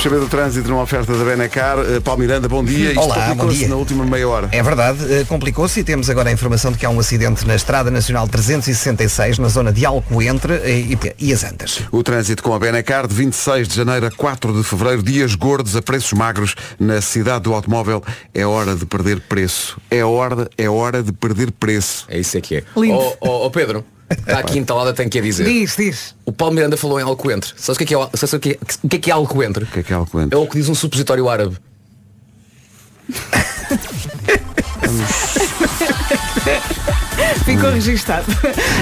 Vamos saber do trânsito numa oferta da Benacar. Uh, Paulo Miranda, bom dia. Isto Olá, bom complicou-se dia. na última meia hora. É verdade, eh, complicou-se e temos agora a informação de que há um acidente na Estrada Nacional 366, na zona de Alcoentre eh, e, e as Antas. O trânsito com a Benacar de 26 de janeiro a 4 de fevereiro, dias gordos a preços magros na cidade do automóvel. É hora de perder preço. É hora, é hora de perder preço. É isso é que é. Lindo. Ó ó, ó, Pedro, está aqui entalada, tenho que a dizer. Diz, diz. O Paulo Miranda falou em Alcoentre. Sabes o que é que é, sabes o que é, o que é, que é Alcoentre? O que é que é Alcoentre? É o que diz um supositório árabe. Ficou registado.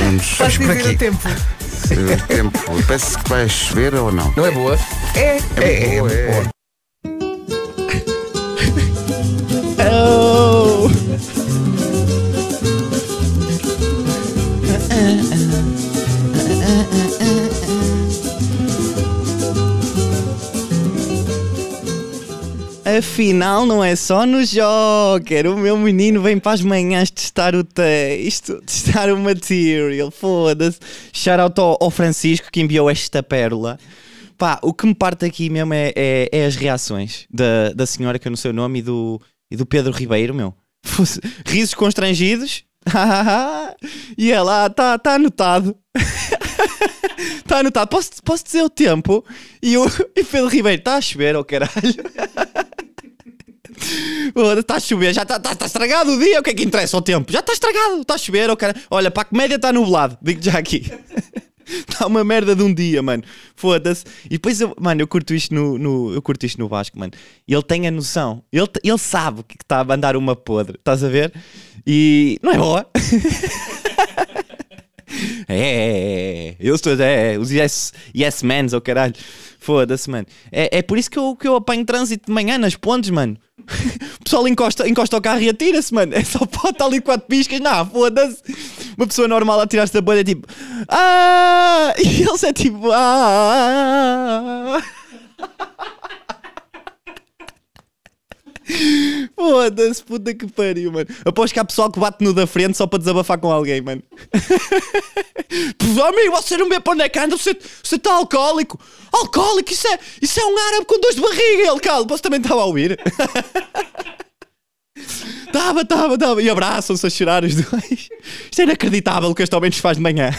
Vamos Posso dizer aqui. o tempo. ver o tempo. Parece que vai chover ou não? Não é boa? É. É, é, boa, é. boa. Afinal, não é só no Joker. O meu menino vem para as manhãs testar o texto, testar o material. Foda-se. Shout out ao, Francisco que enviou esta pérola. Pá, o que me parte aqui mesmo é, é- é as reações da, da senhora, que eu não sei o nome, e do, e do Pedro Ribeiro, meu. Risos constrangidos. e ela, está tá anotado. Está anotado. Posso, posso dizer o tempo? E o e Pedro Ribeiro, está a chover, oh caralho. Está a chover, já está tá, tá estragado o dia. O que é que interessa o tempo? Já está estragado, está a chover, oh caralho. Olha, para a comédia está nublado, digo já aqui. Está uma merda de um dia, mano. Foda-se. E depois, eu, mano, eu curto isto no, no- eu curto isto no Vasco, mano. Ele tem a noção. Ele, ele sabe que está a mandar uma podre. Estás a ver? E não é boa. É, é, é, é. eu estou, é, os yes, yes mans, oh caralho, foda-se, mano. É, é por isso que eu, que eu apanho trânsito de manhã nas pontes, mano. O pessoal encosta, encosta o carro e atira-se, mano. É só estar ali quatro piscas, não, foda-se. Uma pessoa normal a tirar-se da bolha é tipo, ah, e eles é tipo, ah. Foda-se, puta que pariu, mano. Aposto que há pessoal que bate no da frente só para desabafar com alguém, mano. Amigo, você não vê para onde é que anda, você está alcoólico. Alcoólico, isso é, isso é um árabe com dores de barriga. Ele, calo, você também estava a ouvir? Tava, tava, tava. E abraçam-se a chorar os dois. Isto é inacreditável o que este homem nos faz de manhã.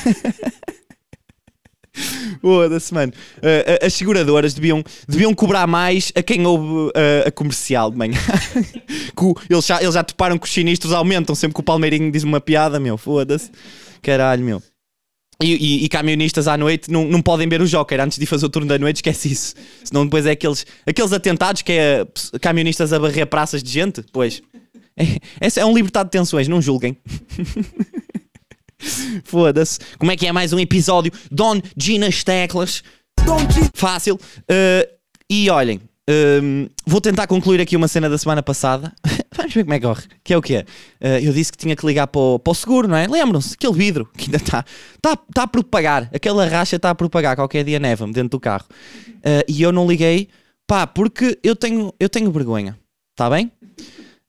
Foda-se, mano. Uh, as seguradoras deviam, deviam cobrar mais a quem ouve uh, a comercial de manhã. Eles, já, eles já toparam que os sinistros aumentam sempre que o Palmeirinho diz uma piada, meu. Foda-se. Caralho, meu. E, e- e camionistas à noite não, não podem ver o Joker antes de fazer o turno da noite, esquece isso. Senão depois é aqueles, aqueles atentados que é camionistas a barrer praças de gente. Pois. É, é um libertado de tensões, não julguem. Foda-se. Como é que é mais um episódio? Don Ginas Teclas. Fácil. Uh, e olhem, um, vou tentar concluir aqui uma cena da semana passada. Vamos ver como é que corre. Que é o quê? Uh, eu disse que tinha que ligar para o, para o seguro, não é? Lembram-se? Aquele vidro que ainda está está tá a propagar. Aquela racha está a propagar. Qualquer dia neva-me dentro do carro. Uh, e eu não liguei, pá, porque eu tenho, eu tenho vergonha. Está bem?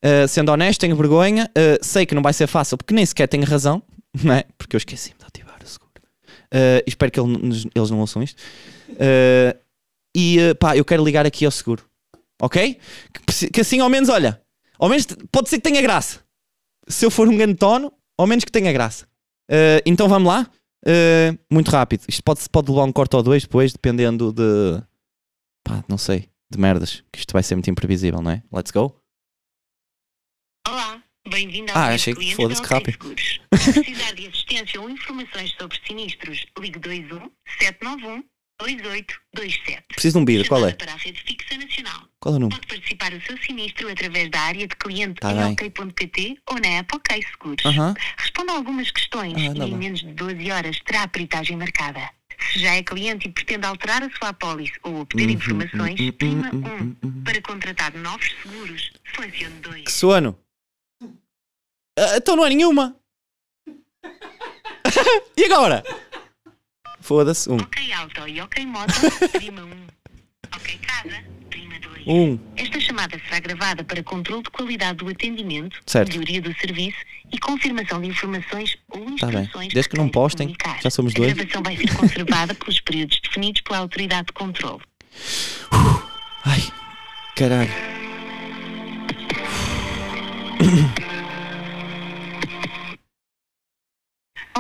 Uh, sendo honesto, tenho vergonha. Uh, sei que não vai ser fácil, porque nem sequer tenho razão, não é? Porque eu esqueci-me de ativar o seguro. Uh, espero que ele- eles não ouçam isto. Uh, e uh, pá, eu quero ligar aqui ao seguro, ok? Que, que assim, ao menos, olha, ao menos pode ser que tenha graça. Se eu for um grande tono, ao menos que tenha graça. Então vamos lá. Muito rápido. Isto pode, pode levar um corte ou dois depois, dependendo de. pá, não sei, de merdas. Que isto vai ser muito imprevisível, não é? Let's go. Bem-vindo ao Ah, achei que foda-se rápido. Seguros. Se precisar de assistência ou informações sobre sinistros, ligue 21 791 2827. Preciso de um bidro, qual é? Para a rede fixa nacional. Qual é o número? Pode participar do seu sinistro através da área de cliente Tá em ok.pt ou na app OK Seguros. Aham. Responda a algumas questões Ah, e tá em menos de 12 horas terá a peritagem marcada. Se já é cliente e pretende alterar a sua apólice ou obter Uhum, informações, uhum, prima uhum, 1. uhum, uhum. Para contratar novos seguros, selecione 2. Que sono. Ah, então não é nenhuma. e agora? Foda-se. Um. Ok e Ok Moto, prima 1. Ok Casa, prima 2. Um. Esta chamada será gravada para controle de qualidade do atendimento, Certo. melhoria do serviço e confirmação de informações ou Tá bem. instruções Desde que não queira postem, comunicar. já somos dois. A gravação vai ser conservada pelos períodos definidos pela autoridade de controle. Ai, caralho.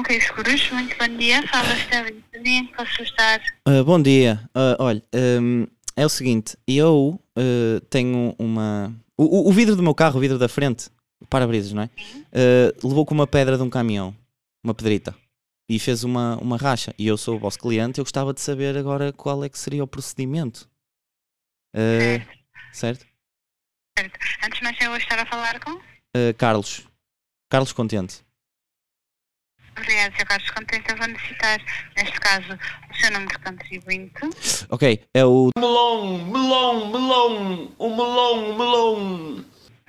Ok, seguros, muito bom dia. Fala. Bem, posso ajudar? Ah, bom dia. Ah, olha, hum, é o seguinte, eu ah, tenho uma. O, o- vidro do meu carro, o vidro da frente, o para-brisas, não é? Levou com uma pedra de um caminhão, uma pedrita, e fez uma, uma racha. E eu sou o vosso cliente, eu gostava de saber agora qual é que seria o procedimento. Ah, certo? Antes de mais, eu vou estar a falar com. Carlos. Carlos Contente. Obrigada, Sr. Carlos Contente. Eu vou necessitar, neste caso, o seu número de contribuinte. Ok, é o. Melão, melão, melão, o melão, melão.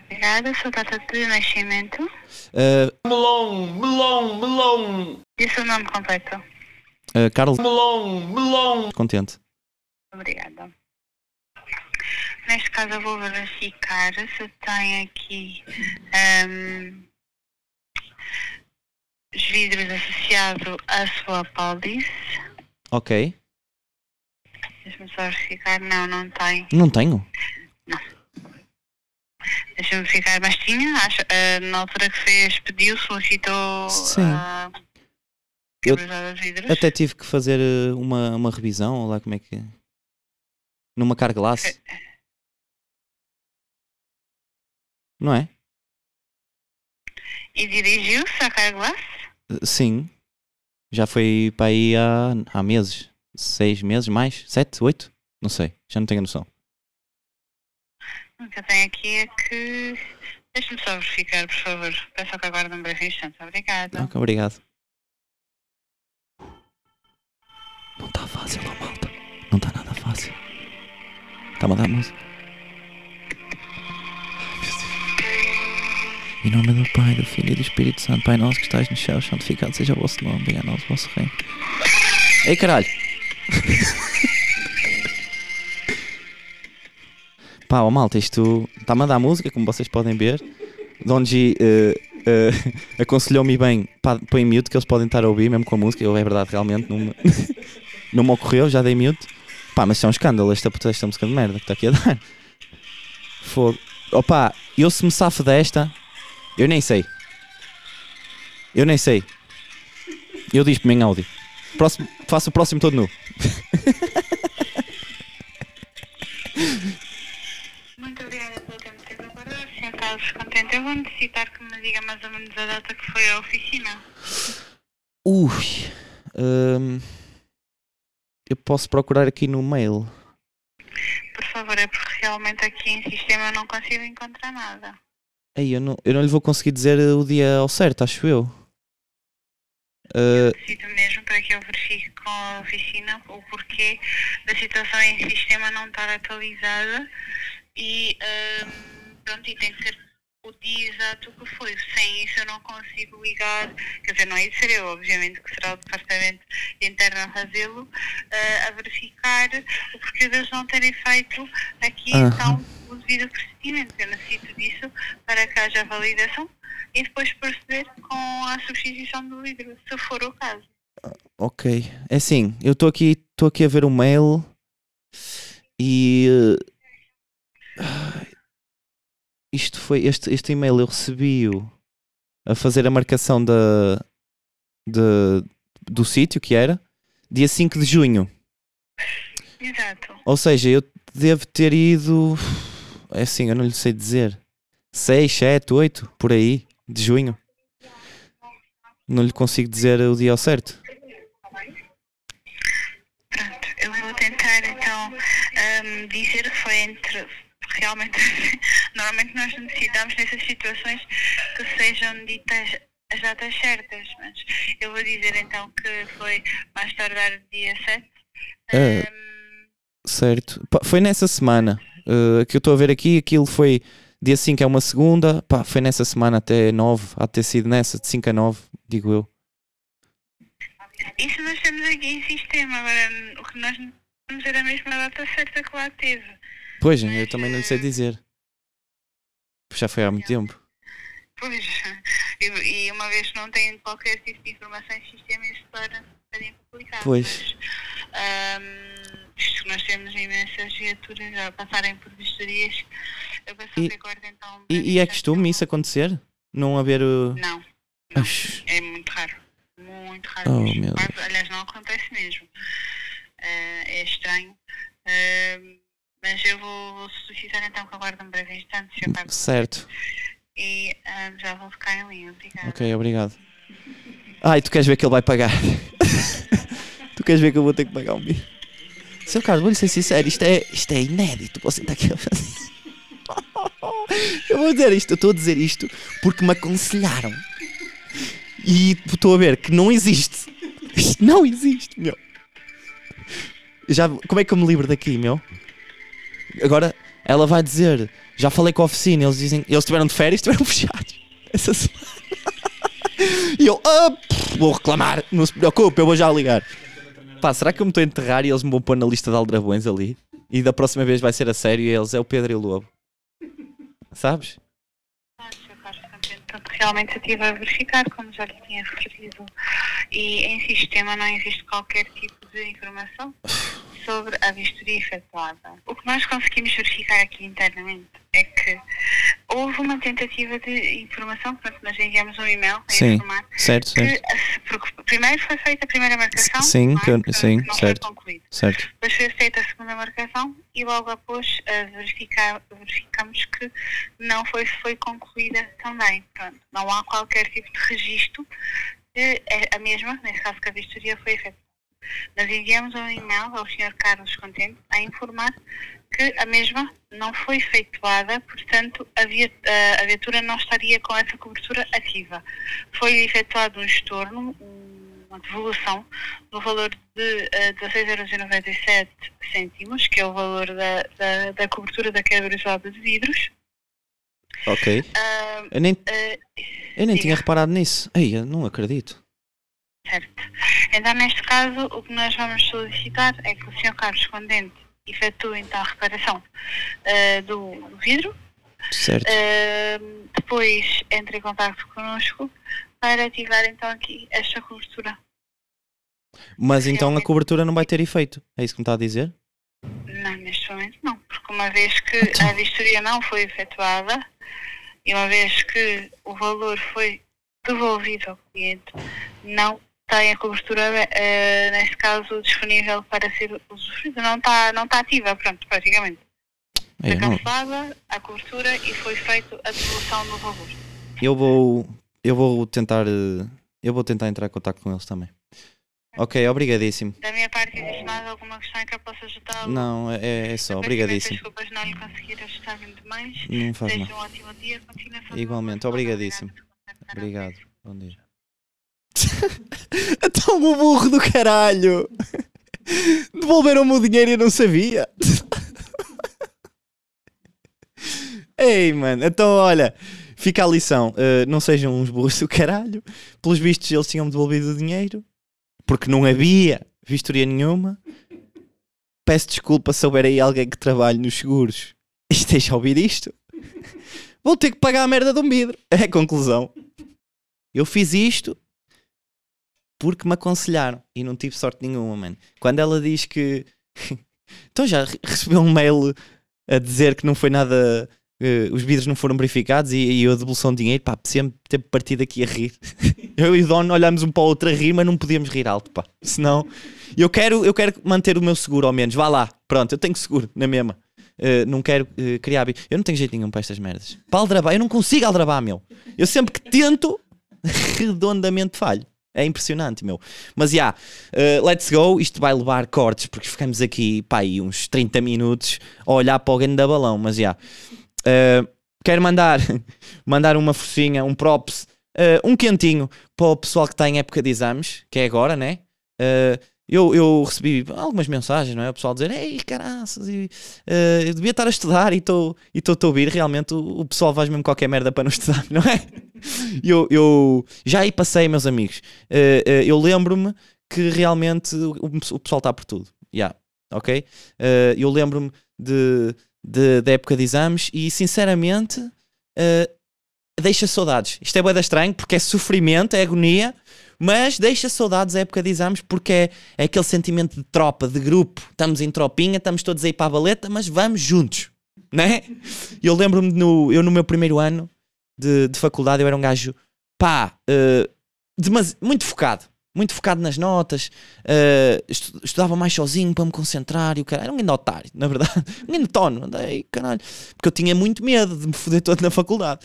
Obrigada, a sua data de nascimento ah, Melão, melão, melão, e o seu nome completo. ah, Carlos melão, melão. Contente. Obrigada. Neste caso, eu vou verificar se tem aqui ahm, os vidros associados à sua pólice. Ok. Deixa-me só verificar. Não, não tem. Não tenho. Deixa-me verificar. Mas tinha, acho, ah, na altura que fez, pediu, solicitou Sim. a Eu. Até tive que fazer eh, uma, uma revisão, ou lá como é que. Numa carglass. Não é? E Carglass? Eh, Sim. Já foi para aí há, há meses. Seis meses, mais? Sete? Oito? Não sei. Já não tenho noção. O que eu tenho aqui é que. Deixa-me só verificar, por favor. Peço que aguarde um breve instante. Obrigada. Ok, obrigado. Não está fácil, não, malta. Não está nada fácil. Está-me a dar música. Em nome do Pai, do Filho e do Espírito Santo, Pai nosso que estás no céu, santificado seja o vosso nome, venha a nós o vosso reino. Ei, caralho! Pá, ó malta, isto está-me a música, como vocês podem ver. Donji eh, eh, aconselhou-me bem, pá, põe mute, que eles podem estar a ouvir, mesmo com a música. Eu, é verdade, realmente, não me, não me ocorreu, já dei mute. Pá, mas isto é um escândalo, esta, esta música de merda que está aqui a dar. Fogo. Opa, eu se me safo desta, eu nem sei. Eu nem sei. Eu diz-me em áudio. Próximo, faço o próximo todo nu. Muito obrigada pelo tempo que agora. Sr. Carlos Contente, eu vou necessitar que me diga mais ou menos a data que foi à oficina. Ui. hum, eu posso procurar aqui no mail. Por favor, é porque realmente aqui em sistema eu não consigo encontrar nada. Ei, eu não, eu não lhe vou conseguir dizer eh, o dia ao certo, acho eu. Uh, Necessito mesmo para que eu verifique com a oficina o porquê da situação em sistema não estar atualizada e, ahm, pronto, e tem que ser o dia exato que foi. Sem isso eu não consigo ligar, quer dizer, não é isso ser eu, obviamente que será o departamento interno a fazê-lo, ah, a verificar o porquê deles não terem feito aqui Aham. então o devido procedimento. Eu necessito disso para que haja validação e depois proceder com a substituição do vidro, se for o caso. ok. É assim, eu estou aqui, estou aqui a ver o mail e uh, ai, isto foi este, este e-mail eu recebi-o a fazer a marcação da, da- do sítio que era dia 5 de junho. Exato. Ou seja, eu devo ter ido. É assim, eu não lhe sei dizer. 6, 7, 8, por aí, de junho. Não lhe consigo dizer o dia ao certo. Pronto, eu vou tentar então ahm, dizer que foi entre. Realmente, normalmente nós necessitamos nessas situações que sejam ditas as datas certas, mas eu vou dizer então que foi mais tardar dia 7. Ah. Ahm, Certo. Pá, foi nessa semana uh, que eu estou a ver aqui. Aquilo foi dia 5 é uma segunda. Pá, foi nessa semana até 9. Há de ter sido nessa, de 5 a 9, digo eu. isso nós temos aqui em sistema, agora o que nós não temos era a mesma data certa que lá teve. Pois, eu também não sei dizer. Já foi há muito tempo. Pois, e, e uma vez que não tem qualquer tipo de informação em sistema, isso para, para complicado. Pois. Mas, ahm, isto nós temos imensas viaturas a passarem por vistorias. Eu peço E- que aguardem então. um E, e é costume isso acontecer? Não haver. uh, Não, Oxi. é muito raro. Muito raro. Oh, mesmo. Quase, aliás, não acontece mesmo. Eh, é estranho. Mas eu vou, vou solicitar então que aguardem um breve instante, Sr. Carlos. Certo. E ah, já vou ficar em linha. Obrigada. Ok, obrigado. Ai, tu queres ver que ele vai pagar? tu queres ver que eu vou ter que pagar um bicho? Seu Carlos, vou-lhe ser sincero, isto é, isto é inédito. Você está aqui a fazer. Eu vou dizer isto, eu estou a dizer isto porque me aconselharam. E estou a ver que não existe. Isto não existe, meu. Já, como é que eu me livro daqui, meu? Agora ela vai dizer, já falei com a oficina, eles dizem, eles estiveram de férias, estiveram fechados. Essa semana. E eu, ah, pff, vou reclamar, não se preocupe, eu vou já ligar. Pá, será que eu me estou a enterrar e eles me vão pôr na lista de aldrabões ali? E da próxima vez vai ser a sério e eles é o Pedro e o Lobo. Sabes? Ah, Portanto, realmente eu estive a verificar, como já lhe tinha referido, e em sistema não existe qualquer tipo de informação sobre a vistoria efetuada. O que nós conseguimos verificar aqui internamente é que houve uma tentativa de informação, portanto, nós enviamos um e-mail a Sim, informar certo, que, certo. porque primeiro foi feita a primeira marcação, Sim, não é? que que, sim, que certo. foi concluída. Certo. Depois foi aceita a segunda marcação e logo após eh, verificar, verificamos que não foi, foi concluída também. Pronto, não há qualquer tipo de registro de eh, a mesma, nesse caso que a vistoria foi efetuada. Nós enviamos um e-mail ao Sr. Carlos Contente a informar que a mesma não foi efetuada, portanto a, via, a- viatura não estaria com essa cobertura ativa. Foi efetuado um estorno, um- uma devolução no valor de eh, 16,97 cêntimos, que é o valor da, da, da cobertura da quebra isolada de vidros. Ok. Ah, Eu nem, eh, eu nem tinha reparado nisso. Ei, não acredito. Certo. Então, neste caso, o que nós vamos solicitar é que o Sr. Carlos Condente efetue então a reparação eh, do, do vidro, Certo. eh, depois entre em contato connosco para ativar então aqui esta cobertura. Mas então a cobertura não vai ter efeito. É isso que me está a dizer? Não, neste momento não, porque uma vez que Então. a vistoria não foi efetuada e uma vez que o valor foi devolvido ao cliente, não tem a cobertura, eh, neste caso, disponível para ser usufruída. Não está não está ativa, pronto, praticamente. Foi não. cancelada a cobertura e foi feita a devolução do valor. Eu vou. Eu vou tentar. eh, Eu vou tentar entrar em contato com eles também. Ok, obrigadíssimo. Da minha parte, existe mais alguma questão que eu possa ajudá-lo? Não, é, é só, obrigadíssimo. Desculpas não lhe conseguir ajustar muito mais. Não faz Desejo mal. um ótimo dia. Continuação Igualmente, obrigadíssimo. Obrigado. Bom dia. Então o burro do caralho! Devolveram-me o dinheiro e eu não sabia. Ei, mano, então olha, fica a lição. uh, não sejam uns burros do caralho. Pelos vistos, eles tinham devolvido o dinheiro porque não havia vistoria nenhuma. Peço desculpa se houver aí alguém que trabalhe nos seguros e esteja a ouvir isto. Vou ter que pagar a merda de um vidro. É a conclusão. Eu fiz isto porque me aconselharam e não tive sorte nenhuma, mano. Quando ela diz que. então já re- recebeu um mail a dizer que não foi nada. eh, os vidros não foram verificados e, e a devolução de dinheiro, pá, sempre ter partido aqui a rir. Eu e o dono olhámos um para o outro a rir, mas não podíamos rir alto, pá. Senão, eu quero, eu quero manter o meu seguro ao menos. Vá lá, pronto, eu tenho seguro, na mesma. Eh, não quero eh, criar. Eu não tenho jeito nenhum para estas merdas. Para aldrabar, eu não consigo aldrabar, meu. Eu sempre que tento, redondamente falho. É impressionante, meu. Mas já, uh, let's go. Isto vai levar cortes, porque ficamos aqui, pá, aí uns 30 minutos a olhar para o ganho da balão. Mas já, Uh, quero mandar, mandar uma focinha, um props, uh, um quentinho para o pessoal que está em época de exames, que é agora, né? Eu, eu recebi algumas mensagens, não é? O pessoal dizer, ei, caraças, e, uh, eu devia estar a estudar e estou a ouvir. Realmente, o, o pessoal faz mesmo qualquer merda para não estudar, não é? eu, eu já aí passei, meus amigos. Uh, uh, eu lembro-me que realmente o, o pessoal está por tudo. Yeah, ok? Eu lembro-me de, de, da época de exames e, sinceramente, deixa saudades. Isto é da estranho porque é sofrimento, é agonia, mas deixa saudades a época de exames porque é, é aquele sentimento de tropa, de grupo. Estamos em tropinha, estamos todos aí para a baleta, mas vamos juntos, né? Eu lembro-me, no, eu no meu primeiro ano de, de faculdade, eu era um gajo, pá, demasi- muito focado. Muito focado nas notas, eh, estu- estudava mais sozinho para me concentrar e o cara era um grande otário, na verdade, um grande tono, andei, caralho, porque eu tinha muito medo de me foder todo na faculdade.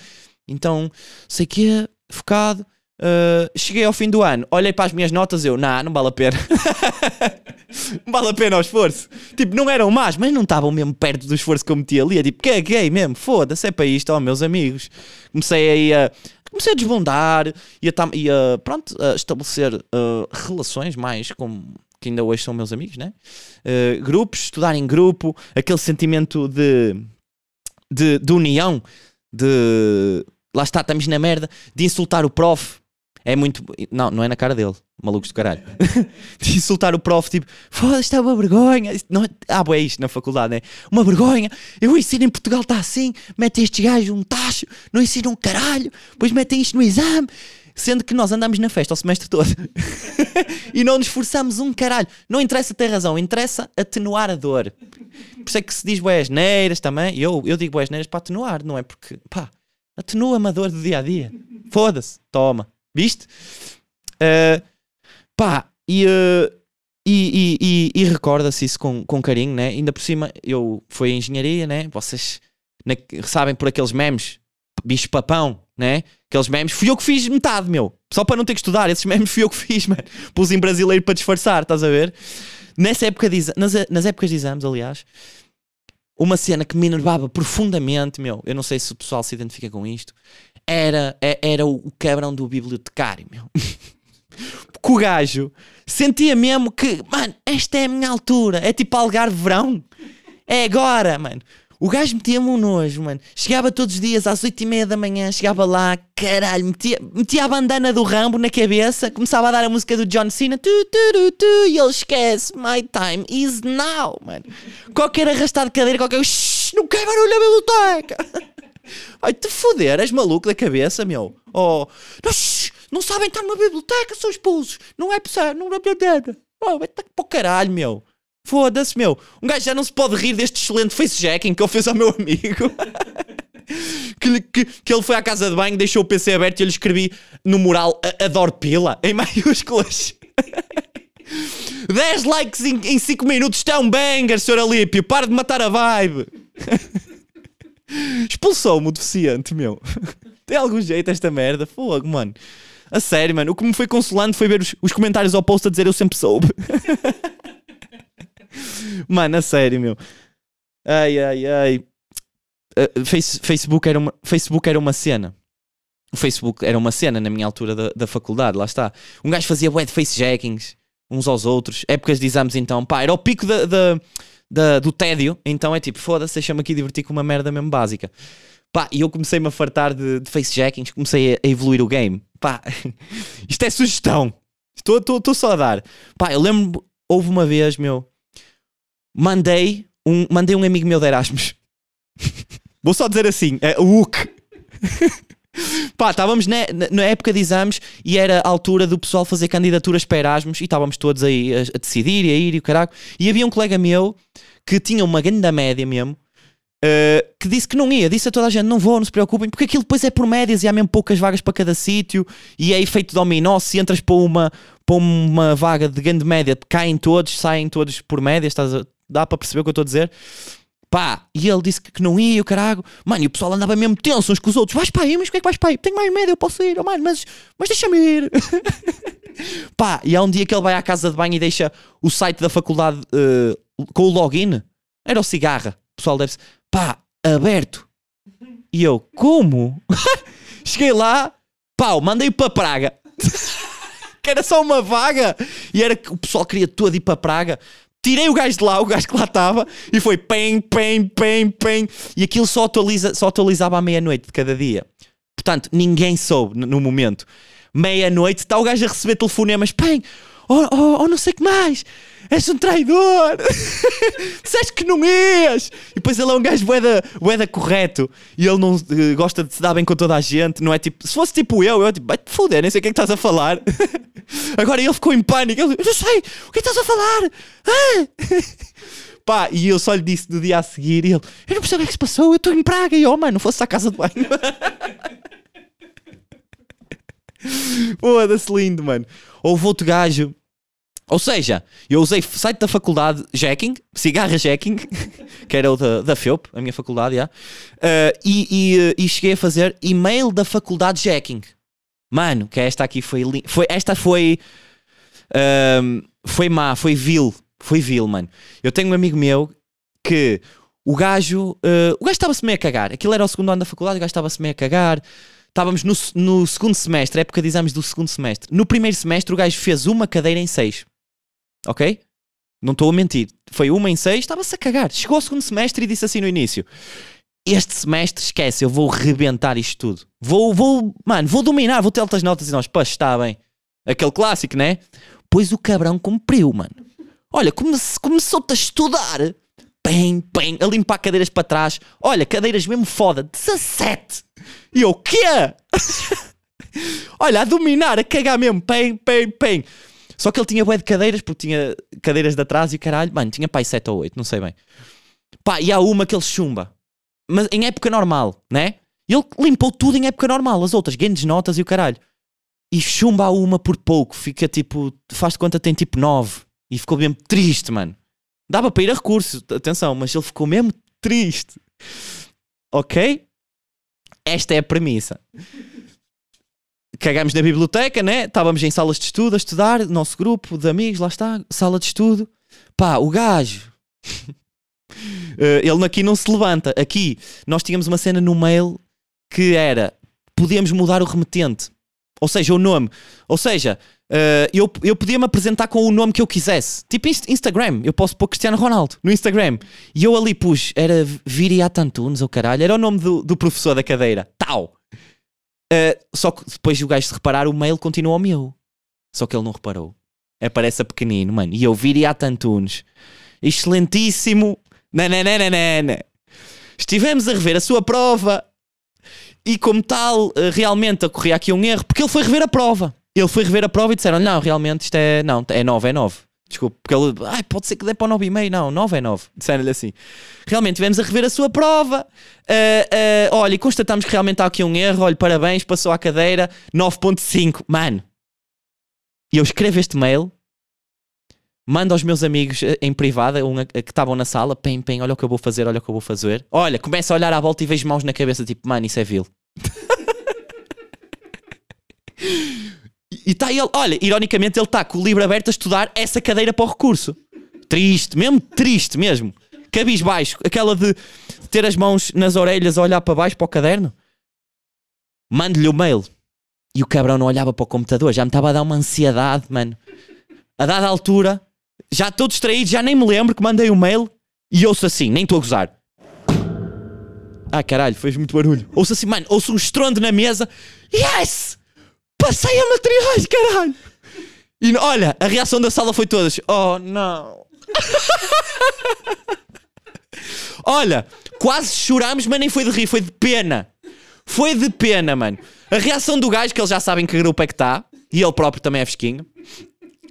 Então, sei que focado. Uh, cheguei ao fim do ano, olhei para as minhas notas, eu, nah, não vale a pena. não vale a pena o esforço. Tipo, não eram más, mas não estavam mesmo perto do esforço que eu meti ali. É tipo, que é gay mesmo, foda-se, é para isto, ó, meus amigos. Comecei aí a. Comecei a desbundar e a, e a, pronto, a estabelecer uh, relações mais com. que ainda hoje são meus amigos, né? Uh, grupos, estudar em grupo, aquele sentimento de, de, de união, de lá está, estamos na merda, de insultar o prof. É muito. Não, não é na cara dele, malucos do caralho. de insultar o prof, tipo, foda-se, está uma vergonha. Não, é- ah, é isto na faculdade, né? Uma vergonha. Eu ensino em Portugal, está assim, metem estes gajos um tacho, não ensinam um caralho, depois metem isto no exame. Sendo que nós andamos na festa o semestre todo e não nos esforçamos um caralho. Não interessa ter razão, interessa atenuar a dor. Por isso é que se diz boas neiras também. Eu, eu digo boas neiras para atenuar, não é porque, pá, atenua-me a dor do dia a dia. Foda-se, toma. Viste? Uh, pá, e, uh, e, e, e, e recorda-se isso com, com carinho, né? Ainda por cima, eu fui em engenharia, né? Vocês na- sabem por aqueles memes, bicho papão, né? Aqueles memes, fui eu que fiz metade, meu. Só para não ter que estudar, esses memes fui eu que fiz, mano. Pus em brasileiro para disfarçar, estás a ver? Nessa época de nas, nas épocas de exames, aliás, uma cena que me enervava profundamente, meu, eu não sei se o pessoal se identifica com isto, era, é- era o cabrão do bibliotecário, meu. Porque o gajo sentia mesmo que, mano, esta é a minha altura, é tipo Algarve Verão, é agora, mano. O gajo metia-me um nojo, mano. Chegava todos os dias às 8 e meia da manhã, chegava lá, caralho, metia, metia a bandana do Rambo na cabeça, começava a dar a música do John Cena, tu, tu, tu, tu, e ele esquece, my time is now, mano. Qualquer arrastado de cadeira, qualquer, shh, não quer barulho na biblioteca. Vai-te foder, és maluco da cabeça, meu. Oh, não, não sabem estar numa biblioteca, são expulsos. Não é possível, não é possível. Oh, vai-te para o caralho, meu. Foda-se, meu. Um gajo já não se pode rir deste excelente facejacking que ele fez ao meu amigo. que, que, que ele foi à casa de banho, deixou o PC aberto e eu lhe escrevi no mural "A- Adoro Pila, em maiúsculas. 10 likes em 5 minutos, é um banger, Sr. Alípio. Para de matar a vibe. Expulsou-me o deficiente, meu. Tem algum jeito esta merda? Fogo, mano. A sério, mano. O que me foi consolando foi ver os, os comentários ao post a dizer eu sempre soube. Mano, a sério, meu. Ai, ai, ai. Uh, face- Facebook, era uma, Facebook era uma cena. O Facebook era uma cena na minha altura da, da faculdade, lá está. Um gajo fazia bué de facejackings uns aos outros. Épocas de exames, então, pá, era o pico da, da- da- do tédio. Então é tipo, foda-se, deixa-me aqui divertir com uma merda mesmo básica. Pá, e eu comecei-me a fartar de, de facejackings, comecei a, a evoluir o game. Pá, isto é sugestão. Estou- Estou estou só a dar. Pá, eu lembro, houve uma vez, meu, mandei um, mandei um amigo meu de Erasmus. Vou só dizer assim, é o Hulk. Pá, estávamos na, na- época de exames e era a altura do pessoal fazer candidaturas para Erasmus e estávamos todos aí a, a decidir e a ir e o caralho. E havia um colega meu que tinha uma grande média mesmo, eh, que disse que não ia, disse a toda a gente: não vou, não se preocupem, porque aquilo depois é por médias e há mesmo poucas vagas para cada sítio e é efeito dominó. Se entras para uma, para uma vaga de grande média, caem todos, saem todos por médias, estás a- dá para perceber o que eu estou a dizer? Pá, e ele disse que, não ia, o caralho. Mano, e o pessoal andava mesmo tenso uns com os outros. Vais para aí, mas como é que vais para aí? Tenho mais média, eu posso ir, oh, mano, mas, mas deixa-me ir. Pá, e há um dia que ele vai à casa de banho e deixa o site da faculdade eh, com o login. Era o cigarra. O pessoal deve pá, aberto. E eu, como? Cheguei lá, pau, mandei-o para Praga. que era só uma vaga. E era que o pessoal queria todo ir para Praga. Tirei o gajo de lá, o gajo que lá estava, e foi pem, pem, pem, pem. E aquilo só, atualiza, só atualizava à meia-noite de cada dia. Portanto, ninguém soube no, momento. Meia-noite, está o gajo a receber telefonemas, pem, oh, oh, oh não sei o que mais, és um traidor, disseste que não és. E depois ele é um gajo boeda, correto e ele não eh, gosta de se dar bem com toda a gente, não é tipo, se fosse tipo eu, eu tipo, vai-te foder, nem sei o que é que estás a falar. Agora ele ficou em pânico, ele, eu não sei, o que é estás a falar? Pá, e eu só lhe disse no dia a seguir e ele, eu não percebo o que é que se passou, eu estou em Praga e oh mano, não fosse à casa de banho. Foda-se lindo, mano. Houve outro gajo. Ou seja, eu usei site da faculdade Jacking, cigarra Jacking, que era o da, da FEUP, a minha faculdade, já. Uh, e, e, uh, e cheguei a fazer e-mail da faculdade Jacking. Mano, que esta aqui foi, foi Esta foi. ahm, foi má, foi vil. Foi vil, mano. Eu tenho um amigo meu que o gajo. uh, o gajo estava-se meio a cagar. Aquilo era o segundo ano da faculdade, o gajo estava-se meio a cagar. Estávamos no, no segundo semestre, época de exames do segundo semestre. No primeiro semestre, o gajo fez uma cadeira em seis. Ok? Não estou a mentir. Foi uma em seis, estava-se a cagar. Chegou ao segundo semestre e disse assim no início: Este semestre, esquece, eu vou rebentar isto tudo. Vou, vou, mano, vou dominar, vou ter altas notas e nós, pá, está bem. Aquele clássico, né? Pois o cabrão cumpriu, mano. Olha, come começou-te a estudar. Bem, bem, a limpar cadeiras para trás. Olha, cadeiras mesmo foda. 17. E eu, quê? Olha, a dominar, a cagar mesmo. Bem, bem, bem. Só que ele tinha bué de cadeiras, porque tinha cadeiras de atrás e caralho. Mano, tinha pai 7 ou 8, não sei bem. Pá, e há uma que ele chumba. Mas em época normal, né? Ele limpou tudo em época normal. As outras, grandes notas e o caralho. E chumba a uma por pouco. Fica tipo, faz de conta tem tipo 9. E ficou mesmo triste, mano. Dava para ir a recurso, atenção, mas ele ficou mesmo triste. Ok? Esta é a premissa. Cagámos na biblioteca, né? Estávamos em salas de estudo a estudar, nosso grupo de amigos, lá está, sala de estudo. Pá, o gajo. Eh, ele aqui não se levanta. Aqui nós tínhamos uma cena no mail que era podíamos mudar o remetente. Ou seja, o nome. Ou seja, eh, eu, eu podia me apresentar com o nome que eu quisesse. Tipo Inst- Instagram. Eu posso pôr Cristiano Ronaldo no Instagram. E eu ali pus, era Viriat Antunes, ou caralho. Era o nome do, do professor da cadeira. Tal. Eh, só que depois o gajo se reparar, o mail continua ao meu. Só que ele não reparou. Aparece a pequenino, mano. E eu Viriat Antunes. Excelentíssimo. Nananana. Estivemos a rever a sua prova e como tal, eh, realmente ocorria aqui um erro, porque ele foi rever a prova. Ele foi rever a prova e disseram não, realmente isto é, não, é 9, é 9. Desculpe, porque ele, ai, pode ser que dê para o 9,5, não, 9 é 9. Disseram-lhe assim. Realmente tivemos a rever a sua prova, eh, eh, olha, e constatamos que realmente há aqui um erro, olha, parabéns, passou à cadeira, 9.5. Mano, e eu escrevo este mail, mando aos meus amigos eh, em privada, um, que estavam na sala, pem, pem, olha o que eu vou fazer, olha o que eu vou fazer. Olha, começa a olhar à volta e vejo mãos na cabeça, tipo, mano, isso é vil. E está ele, olha, ironicamente, ele está com o livro aberto a estudar essa cadeira para o recurso. Triste, mesmo triste mesmo. Cabisbaixo, aquela de ter as mãos nas orelhas a olhar para baixo para o caderno. Mando-lhe o mail. E o cabrão não olhava para o computador, já me estava a dar uma ansiedade, mano. A dada altura, já estou distraído, já nem me lembro que mandei o mail e ouço assim, nem estou a gozar. Ah, caralho, fez muito barulho. Ouço assim, mano, ouço um estrondo na mesa. Yes! Passei a materiais, caralho! E olha, a reação da sala foi todas: Oh, não. olha, quase chorámos, mas nem foi de rir, foi de pena. Foi de pena, mano. A reação do gajo, que eles já sabem que grupo é que está, e ele próprio também é fresquinho.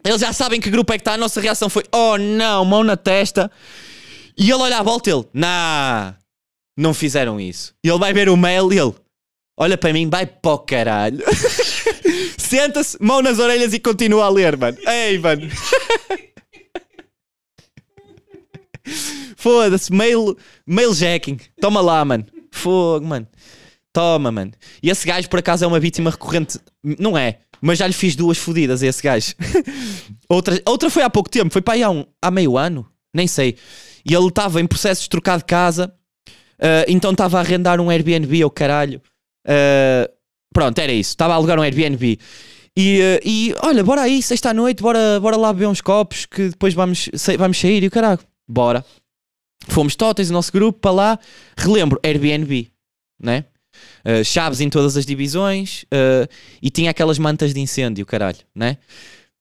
Eles já sabem que grupo é que está, a nossa reação foi: Oh, não, mão na testa. E ele olha à volta, ele: Nah, não fizeram isso. E ele vai ver o mail e ele olha para mim, vai para o caralho. Senta-se, mão nas orelhas e continua a ler, mano. Ei, mano. Foda-se, mail, mail jacking. Toma lá, mano. Fogo, mano. Toma, mano. E esse gajo, por acaso, é uma vítima recorrente. Não é, mas já lhe fiz duas fodidas a esse gajo. outra, outra foi há pouco tempo, foi para aí há, um, há meio ano, nem sei. E ele estava em processo de trocar de casa, ah, então estava a arrendar um Airbnb ao caralho. Ah, pronto, era isso. Estava a alugar um Airbnb. E, ah, e olha, bora aí, sexta à noite, bora, bora lá beber uns copos que depois vamos, vamos sair e o caralho. Bora. Fomos totais, o nosso grupo, para lá. Relembro, Airbnb, né? Uh, chaves em todas as divisões uh, e tinha aquelas mantas de incêndio, caralho, né?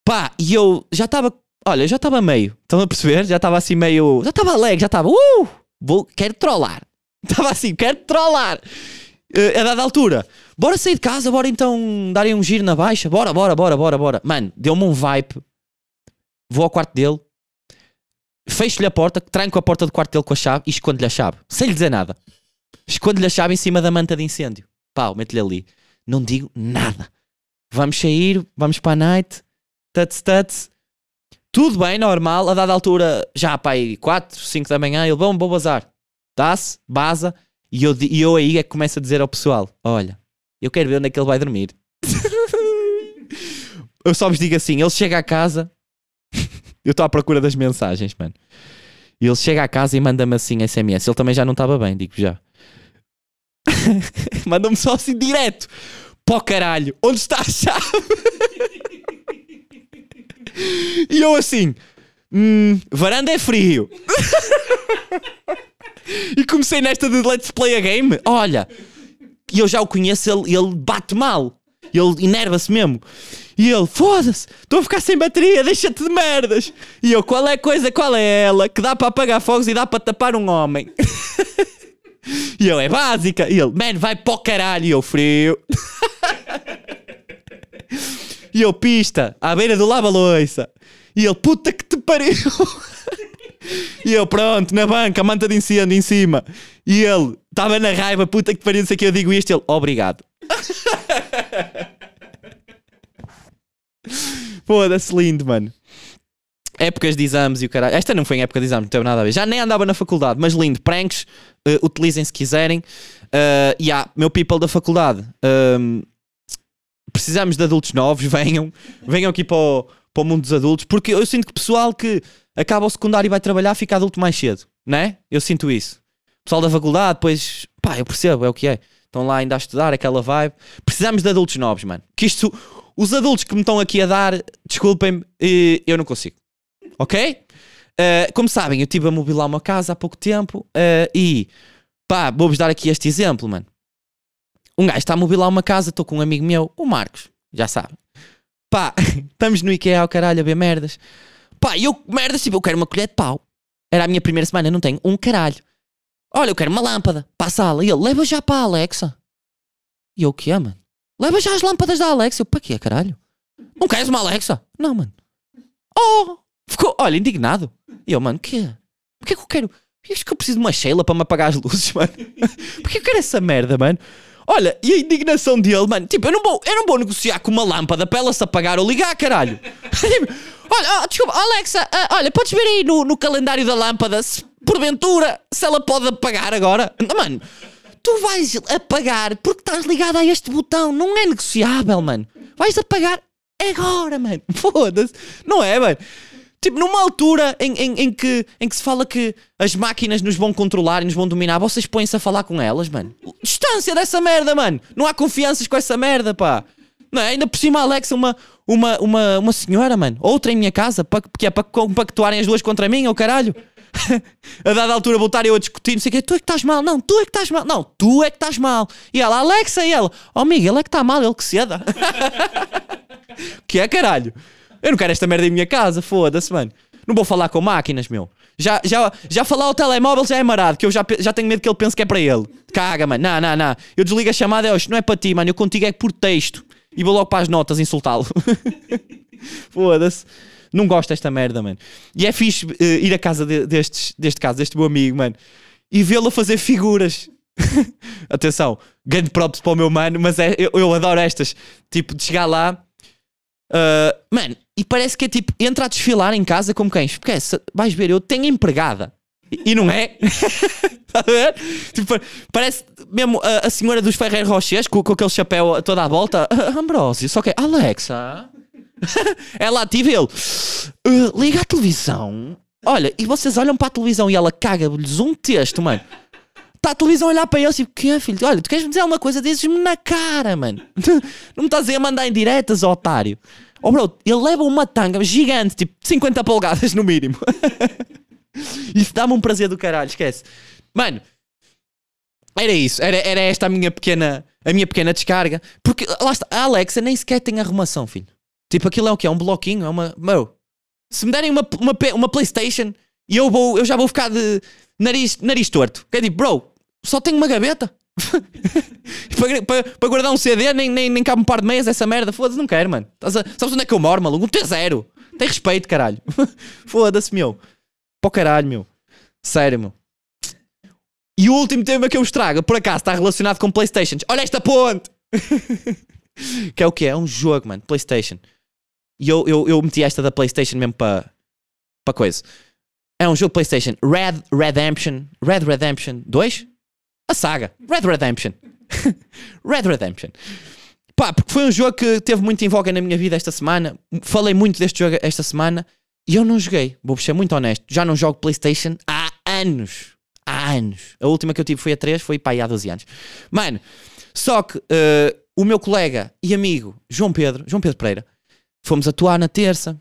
Pá, e eu já estava, olha, já estava meio, estão a perceber? Já estava assim meio, já estava alegre, já estava, uh, vou, quero trollar. Estava assim, quero trollar. Eh, a dada altura, bora sair de casa, bora então darem um giro na baixa, bora, bora, bora, bora, bora. Mano, deu-me um vibe. Vou ao quarto dele, fecho-lhe a porta, tranco a porta do quarto dele com a chave e escondo-lhe a chave, sem lhe dizer nada. Escondo-lhe a chave em cima da manta de incêndio. Pau, mete-lhe ali. Não digo nada. Vamos sair, vamos para a night, tuts, tuts. Tudo bem, normal. A dada altura, já pá, aí 4, 5 da manhã, ele, bom, vou bazar. Dá-se, baza. E eu, e eu aí é que começo a dizer ao pessoal: Olha, eu quero ver onde é que ele vai dormir. eu só vos digo assim: ele chega a casa, eu estou à procura das mensagens, mano. E ele chega a casa e manda-me assim SMS. Ele também já não estava bem, digo já. Manda-me só assim direto. Pó caralho, onde está a chave? e eu assim, hum, varanda é frio. e comecei nesta de Let's Play a Game. Olha, e eu já o conheço, ele, ele bate mal. Ele enerva-se mesmo. E ele, foda-se, estou a ficar sem bateria, deixa-te de merdas. E eu, qual é a coisa, qual é ela? Que dá para apagar fogos e dá para tapar um homem. e eu, é básica. E ele, man, vai para o caralho. E eu, frio. e eu, pista, à beira do lava-loiça. E ele, puta que te pariu. E eu, pronto, na banca, manta de incêndio em cima. E ele, estava na raiva, puta que pariu, não sei que eu digo isto. Ele, obrigado. Foda-se, lindo, mano. Épocas de exames e o caralho. Esta não foi em época de exames, não teve nada a ver. Já nem andava na faculdade, mas lindo. Pranks, eh, utilizem se quiserem. Uh, e há, meu people da faculdade. um, precisamos de adultos novos, venham. Venham aqui para o, para o mundo dos adultos. Porque eu sinto que pessoal que acaba o secundário e vai trabalhar fica adulto mais cedo, né? Eu sinto isso. Pessoal da faculdade, depois, pá, eu percebo, é o que é. Estão lá ainda a estudar, aquela vibe. Precisamos de adultos novos, mano. Que isto, os adultos que me estão aqui a dar, desculpem-me, eh, eu não consigo. Ok? Eh, como sabem, eu estive a mobilar uma casa há pouco tempo eh, e, pá, vou-vos dar aqui este exemplo, mano. Um gajo está a mobilar uma casa, estou com um amigo meu, o Marcos, já sabe. Pá, estamos no IKEA ao caralho a ver merdas. Pá, eu, merdas, tipo, eu quero uma colher de pau. Era a minha primeira semana, não tenho um caralho. Olha, eu quero uma lâmpada para a sala. E ele, leva já para a Alexa. E eu, o que é, mano? Leva já as lâmpadas da Alexa. Eu, para quê, caralho? Não queres uma Alexa? Não, mano. Oh! Ficou, olha, indignado. E eu, mano, o quê? Porquê que eu quero... Porquê que eu preciso de uma Sheila para me apagar as luzes, mano? Porquê que eu quero essa merda, mano? Olha, e a indignação dele, mano, tipo, eu não vou, eu não vou negociar com uma lâmpada para ela se apagar ou ligar, caralho. Olha, ah, desculpa, Alexa, ah, olha, podes ver aí no, no calendário da lâmpada se porventura se ela pode apagar agora. Mano, tu vais apagar porque estás ligado a este botão, não é negociável, mano. Vais apagar agora, mano. Foda-se, não é, mano? Tipo, numa altura em, em, em, que, em que se fala que as máquinas nos vão controlar e nos vão dominar, vocês põem-se a falar com elas, mano. Distância dessa merda, mano. Não há confianças com essa merda, pá. Não é? Ainda por cima Alexa, uma, uma, uma, uma senhora, mano. Outra em minha casa, porque é para compactuarem as duas contra mim, ou caralho. a dada altura voltar eu a discutir, não sei o quê. Tu é que estás mal. Não, tu é que estás mal. Não, tu é que estás mal. E ela, Alexa, e ela, oh amigo, ele é que está mal, ele que ceda. que é caralho? Eu não quero esta merda em minha casa, foda-se, mano. Não vou falar com máquinas, meu. Já, já, já falar ao telemóvel já é marado, que eu já, já tenho medo que ele pense que é para ele. Caga, mano. Não, não, não. Eu desligo a chamada, eu, não é para ti, mano. Eu contigo é por texto. E vou logo para as notas insultá-lo. Foda-se. Não gosto desta merda, mano. E é fixe eh, ir à casa de- destes, deste caso, deste meu amigo, mano, e vê-lo fazer figuras. Atenção, grande props para o meu mano, mas é, eu, eu adoro estas. Tipo, de chegar lá, ah, mano, e parece que é tipo, entra a desfilar em casa como quem? Porque é, vais ver, eu tenho empregada. E, não é? Ver? Tipo, parece mesmo a, a senhora dos Ferreiro Rochers com, com aquele chapéu toda à volta. Ah, Ambrósio, só que é Alexa. ela ativa ele. "Ah, liga a televisão. Olha, e vocês olham para a televisão e ela caga-lhes um texto, mano. Está a televisão a olhar para eles e tipo, que é, filho? Olha, tu queres me dizer alguma coisa? Dizes-me na cara, mano. Não me estás a mandar em diretas, otário. Oh, bro, ele leva uma tanga gigante, tipo 50 polegadas no mínimo. Isso dá-me um prazer do caralho, esquece. Mano, era isso. Era, era esta a minha pequena a minha pequena descarga. Porque lá está, a Alexa nem sequer tem arrumação, filho. Tipo, aquilo é o que? É um bloquinho? É uma. Meu, se me derem uma, uma, uma Playstation e eu, vou, eu já vou ficar de nariz, nariz torto. Que é tipo, bro, só tenho uma gaveta. para, para- para guardar um CD, nem, nem, nem cabe um par de meias essa merda. Foda-se, não quero, mano. A- sabes onde é que eu moro, maluco? Um T0. Tem respeito, caralho. Foda-se, meu. O caralho, meu. Sério, meu. E o último tema que eu vos trago, por acaso, está relacionado com Playstations. Olha esta ponte! que é o que? É um jogo, mano. Playstation. E eu, eu, eu meti esta da Playstation mesmo para para coisa. É um jogo Playstation. Red Redemption. Red Redemption 2? A saga. Red Redemption. Red Redemption. Pá, porque foi um jogo que teve muito em voga na minha vida esta semana. Falei muito deste jogo esta semana e eu não joguei. Vou ser muito honesto. Já não jogo Playstation há anos. Há anos. A última que eu tive foi a 3, foi pá, há 12 anos. Mano, só que eh, o meu colega e amigo João Pedro, João Pedro Pereira, fomos atuar na terça.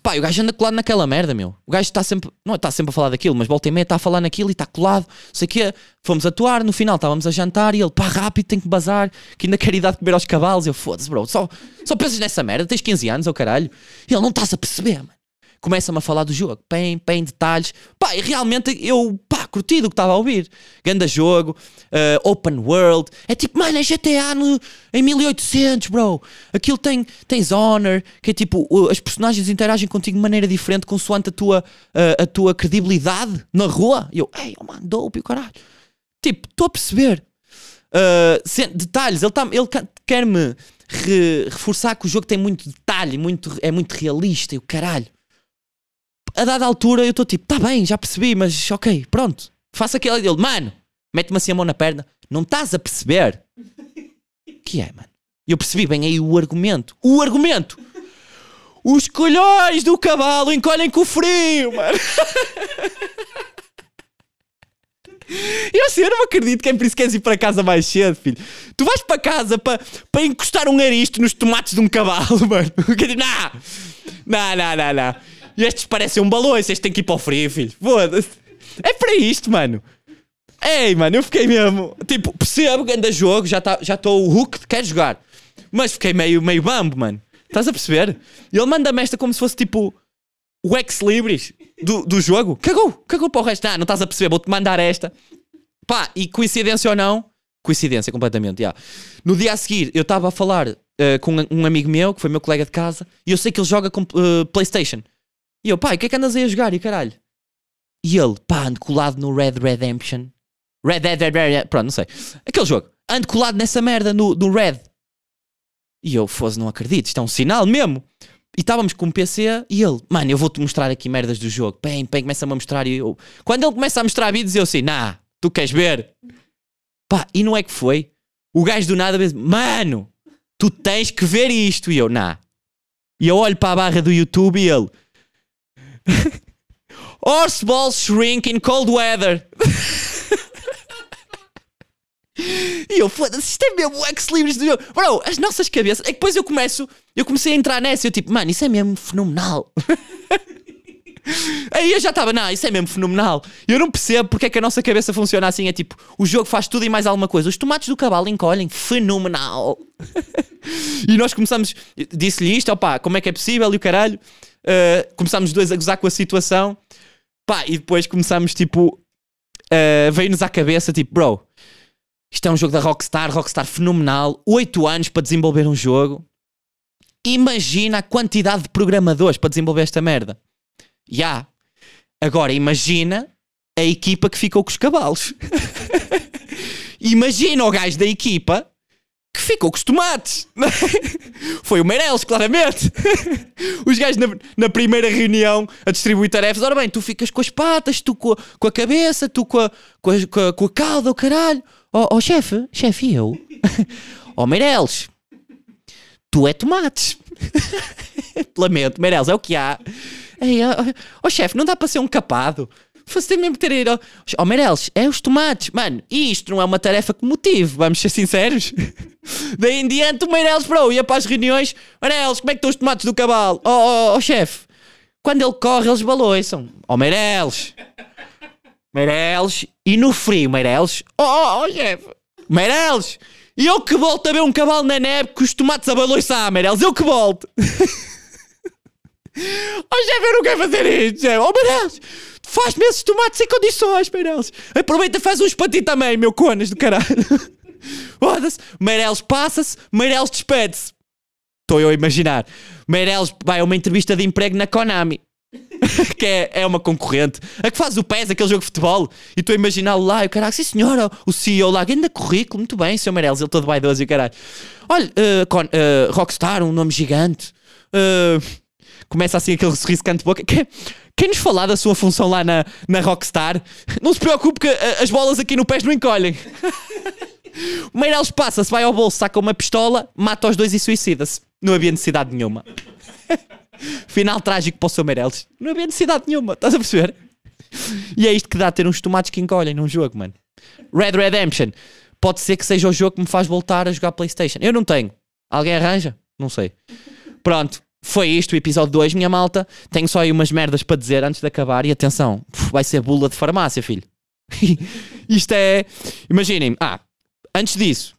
Pá, o gajo anda colado naquela merda, meu. O gajo está sempre, não está sempre a falar daquilo, mas volta e meia está a falar naquilo e está colado, sei o quê. Fomos atuar, no final estávamos a jantar e ele, pá, rápido, tem que bazar, que ainda quer ir dar de comer aos cavalos. Eu, foda-se, bro, só, só pensas nessa merda, tens 15 anos, ou caralho. E ele, não estás a perceber, mano. Começa-me a falar do jogo, bem, bem, detalhes. Pá, e realmente eu, pá, curti do que estava a ouvir. Ganda jogo, eh, open world. É tipo, mano, é GTA no, em 1800, bro. Aquilo tem, tens honor, que é tipo, as personagens interagem contigo de maneira diferente consoante a tua, eh, a tua credibilidade na rua. E eu, ei, oh, mano, dope, o caralho. Tipo, estou a perceber. Uh, se- detalhes, ele, tá, ele quer-me re- reforçar que o jogo tem muito detalhe, muito, é muito realista e o caralho. A dada altura eu estou tipo, tá bem, já percebi, mas ok, pronto. Faça aquela dele, mano, mete-me assim a mão na perna, não estás a perceber? que é, mano? E eu percebi bem aí o argumento. O argumento! Os colhões do cavalo encolhem com o frio, mano! Eu assim, eu não acredito que é por isso que queres ir para casa mais cedo, filho. Tu vais para casa para para encostar um aristo nos tomates de um cavalo, mano. Não, não, não, não. E estes parecem um balão, estes têm que ir para o frio, filho. Foda-se. É para isto, mano. Ei, mano, eu fiquei mesmo. Tipo, percebo anda jogo, já estou já tô o hook, quero jogar. Mas fiquei meio, meio bambo, mano. Estás a perceber? E ele manda-me esta como se fosse tipo o ex-libris do, do jogo. Cagou, cagou para o resto. Ah, não estás a perceber, vou-te mandar esta. Pá, e coincidência ou não, coincidência completamente, já. No dia a seguir, eu estava a falar eh, com um- amigo meu, que foi meu colega de casa, e eu sei que ele joga com eh, Playstation. E eu, pai, o que é que andas aí a jogar? E caralho. E ele, pá, ando colado no Red Redemption. Red Dead Red, Red, Red, pronto, não sei. Aquele jogo. Ando colado nessa merda no, no Red. E eu, fosse, não acredito, isto é um sinal mesmo. E estávamos com um PC e ele, mano, eu vou-te mostrar aqui merdas do jogo. Bem, bem, começa-me a mostrar e eu. Quando ele começa a mostrar vídeos, eu assim, nah, tu queres ver? Pá, e não é que foi? O gajo do nada diz, mano, tu tens que ver isto. E eu, nah. E eu olho para a barra do YouTube e ele. Horseballs shrink in cold weather. E eu, foda-se, isto é mesmo o ex-libris do jogo. Bro, as nossas cabeças. É que depois eu começo, eu comecei a entrar nessa eu tipo, mano, isso é mesmo fenomenal. Aí eu já estava, não, isso é mesmo fenomenal. Eu não percebo porque é que a nossa cabeça funciona assim. É tipo, o jogo faz tudo e mais alguma coisa. Os tomates do cavalo encolhem, fenomenal. e nós começamos, disse-lhe isto, opá, como é que é possível e o caralho. Uh, começámos os dois a gozar com a situação. Pá, e depois começámos tipo, uh, veio-nos à cabeça, tipo, bro, isto é um jogo da Rockstar, Rockstar fenomenal, 8 anos para desenvolver um jogo. Imagina a quantidade de programadores para desenvolver esta merda. Já. Agora imagina a equipa que ficou com os cavalos. imagina o gajo da equipa que ficou com os tomates. Foi o Meireles, claramente. Os gajos na, na primeira reunião a distribuir tarefas. Ora bem, tu ficas com as patas, tu com a, com a cabeça, tu com a, com a, com a, com a cauda, o caralho. Ó oh, chefe, chefe, e eu? Ó oh, Meireles, tu é tomates. Lamento, Meireles, é o que há. Ó oh, chefe, não dá para ser um capado. Tem mesmo ter ido. Ó oh, Meireles, é os tomates. Mano, isto não é uma tarefa que motive, vamos ser sinceros. Daí em diante, o Meireles, bro, ia para as reuniões. Meireles, como é que estão os tomates do cavalo? Ó oh, oh, oh, chefe, quando ele corre, eles baloiçam. Ó oh, Meireles. Meireles, e no frio, Meireles, oh, oh, oh chefe, Meireles, E eu que volto a ver um cavalo na neve com os tomates a baloiçar, Meirelles. Eu que volto. oh, Jeff, eu não quero fazer isto, Jeff. Oh, Meirelles, faz-me esses tomates sem condições, Meirelles. Aproveita e faz uns para ti também, meu conas do caralho. Foda-se. Meirelles passa-se, Meirelles despede-se. Estou eu a imaginar. Meirelles vai a uma entrevista de emprego na Konami. que é, é uma concorrente. A que faz o PES, aquele jogo de futebol. E estou a imaginá-lo lá. E o caralho, sim senhora, o CEO lá, ainda currículo, muito bem, seu Meirelles, ele todo vaidoso e o caralho. Olha, eh, Con- eh, Rockstar, um nome gigante. Eh, começa assim aquele sorriso canto de boca. Quem, quem nos falar da sua função lá na, na Rockstar? Não se preocupe que eh, as bolas aqui no pés não encolhem. O Meirelles passa-se, vai ao bolso, saca uma pistola, mata os dois e suicida-se. Não havia necessidade nenhuma. Final trágico para o seu Meirelles. Não havia necessidade nenhuma, estás a perceber? E é isto que dá a ter uns tomates que encolhem num jogo, mano. Red Redemption. Pode ser que seja o jogo que me faz voltar a jogar Playstation. Eu não tenho. Alguém arranja? Não sei. Pronto. Foi isto, o episódio 2, minha malta. Tenho só aí umas merdas para dizer antes de acabar. E atenção, vai ser bula de farmácia, filho. isto é. Imaginem. Ah, antes disso,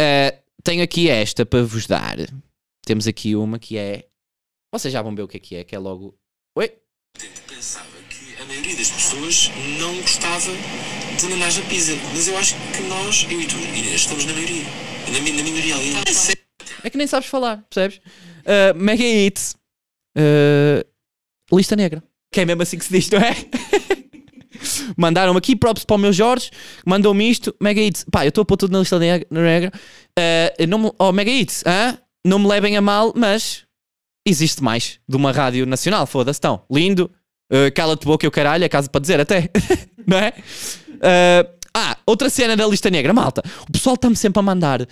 eh, tenho aqui esta para vos dar. Temos aqui uma que é. Vocês já vão ver o que é que é, que é logo. Oi? pensava que a maioria das pessoas não gostava de ananás na pizza. Mas eu acho que nós, eu e tu, Inês, estamos na maioria. Na, na minoria ali. É. É que nem sabes falar, percebes? Uh, Mega Hits. Uh, lista negra. Que é mesmo assim que se diz, não é? Mandaram-me aqui props para o meu Jorge, mandou-me isto, Mega Hits. Pá, eu estou a pôr tudo na lista negra. Uh, não me, oh, Mega Hits, não me levem a mal, mas existe mais de uma rádio nacional, foda-se. Então, lindo, uh, cala-te boca e o caralho, é caso para dizer até, não é? Uh, ah, outra cena da lista negra, malta. O pessoal está-me sempre a mandar uh,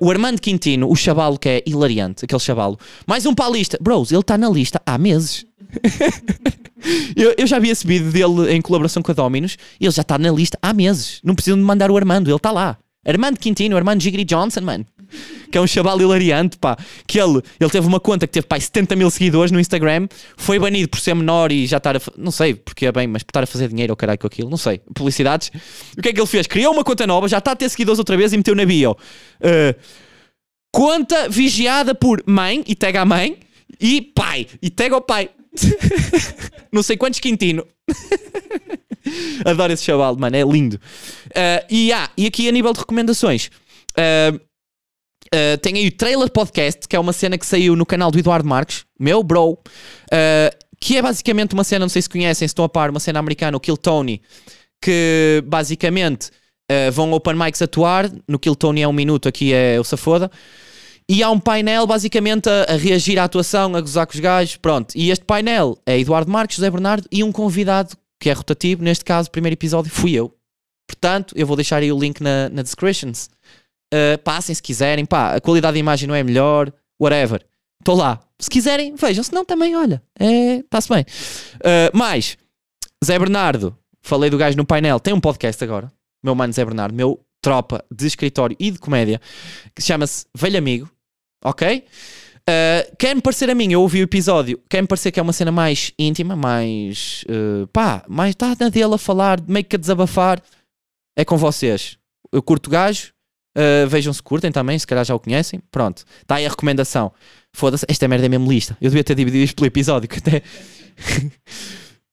o Armando Quintino, o chavalo que é hilariante, aquele chavalo. Mais um para a lista. Bros, ele está na lista há meses. eu, eu já vi esse vídeo dele em colaboração com a Dominus e ele já está na lista há meses. Não precisam de mandar o Armando, ele está lá. Armando Quintino, Armando Gigri Johnson, mano. Que é um chaval hilariante, pá. Que ele, ele teve uma conta que teve, pá, 70 mil seguidores no Instagram. Foi banido por ser menor e já estar a. Não sei porque é bem, mas por estar a fazer dinheiro ou caralho com aquilo. Não sei. Publicidades. O que é que ele fez? Criou uma conta nova, já está a ter seguidores outra vez e meteu na bio. Uh, conta vigiada por mãe e tag a mãe e pai. E tag ao pai. não sei quantos Quintino. Adoro esse chaval, mano, é lindo. Uh, e, ah, e aqui a nível de recomendações, uh, uh, tem aí o Trailer Podcast, que é uma cena que saiu no canal do Eduardo Marques, meu bro, uh, que é basicamente uma cena, não sei se conhecem, se estão a par, uma cena americana, o Kill Tony, que basicamente uh, vão open mics atuar, no Kill Tony é um minuto, aqui é o Safoda. E há um painel basicamente a, a reagir à atuação, a gozar com os gajos, pronto. E este painel é Eduardo Marques, José Bernardo e um convidado que é rotativo. Neste caso, primeiro episódio fui eu. Portanto, eu vou deixar aí o link na, na descriptions. Uh, passem se quiserem. Pá, a qualidade da imagem não é melhor, whatever. Estou lá. Se quiserem, vejam. Se não, também, olha. Está-se bem. Uh, mais, Zé Bernardo, falei do gajo no painel, tem um podcast agora. Meu mano Zé Bernardo, meu tropa de escritório e de comédia, que chama-se Velho Amigo. Ok? Uh, quer-me parecer a mim, eu ouvi o episódio, quer-me parecer que é uma cena mais íntima, mais uh, pá, mais está na dele a falar, meio que a desabafar. É com vocês. Eu curto o gajo, uh, vejam se curtem também, se calhar já o conhecem. Pronto, está aí a recomendação. Foda-se, esta merda é mesmo lista. Eu devia ter dividido isto pelo episódio. Que até...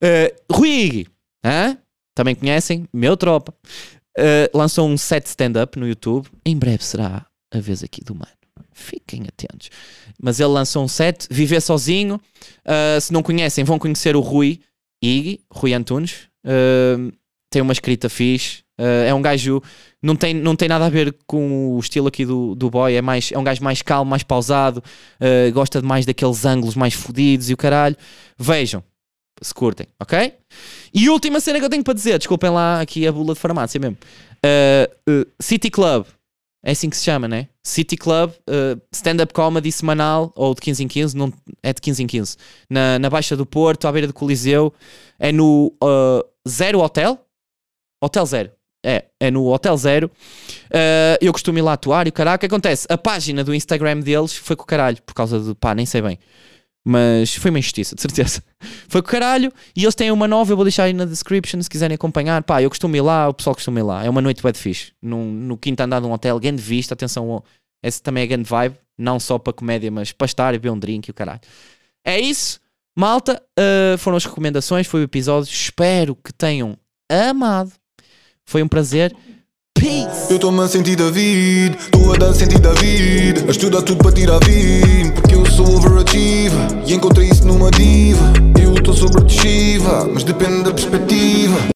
uh, Rui hã? também conhecem, meu tropa. Uh, lançou um set stand-up no YouTube. Em breve será a vez aqui do mano. Fiquem atentos. Mas ele lançou um set, Viver Sozinho. Uh, se não conhecem, vão conhecer o Rui Iggy, Rui Antunes. Uh, tem uma escrita fixe. Uh, é um gajo. Não tem, não tem nada a ver com o estilo aqui do, do boy. É, mais, é um gajo mais calmo, mais pausado. Uh, gosta de mais daqueles ângulos mais fodidos e o caralho. Vejam, se curtem, ok? E última cena que eu tenho para dizer, desculpem lá aqui a bula de farmácia mesmo. Uh, City Club, é assim que se chama, né? City Club, uh, stand-up comedy semanal, ou de 15 em 15, não, é de 15 em 15, na, na Baixa do Porto, à beira do Coliseu, é no uh, Zero Hotel, Hotel Zero, é, é no Hotel Zero. Uh, eu costumo ir lá atuar e o caralho, o que acontece? A página do Instagram deles foi com o caralho, por causa do pá, nem sei bem. Mas foi uma injustiça, de certeza. Foi com caralho. E eles têm uma nova, eu vou deixar aí na description se quiserem acompanhar. Pá, eu costumo ir lá, o pessoal costuma ir lá. É uma noite bem fixe. No, no quinto andar de um hotel, grande vista. Atenção, esse também é grande vibe. Não só para comédia, mas para estar e beber um drink e o caralho. É isso. Malta, uh, foram as recomendações, foi o episódio. Espero que tenham amado. Foi um prazer. Peace! Eu estou-me a sentir David, estou a dar sentido à vida, a estudar tudo para tirar vida, porque eu sou overachiever e encontrei isso numa diva. Eu estou sobre a mas depende da perspectiva.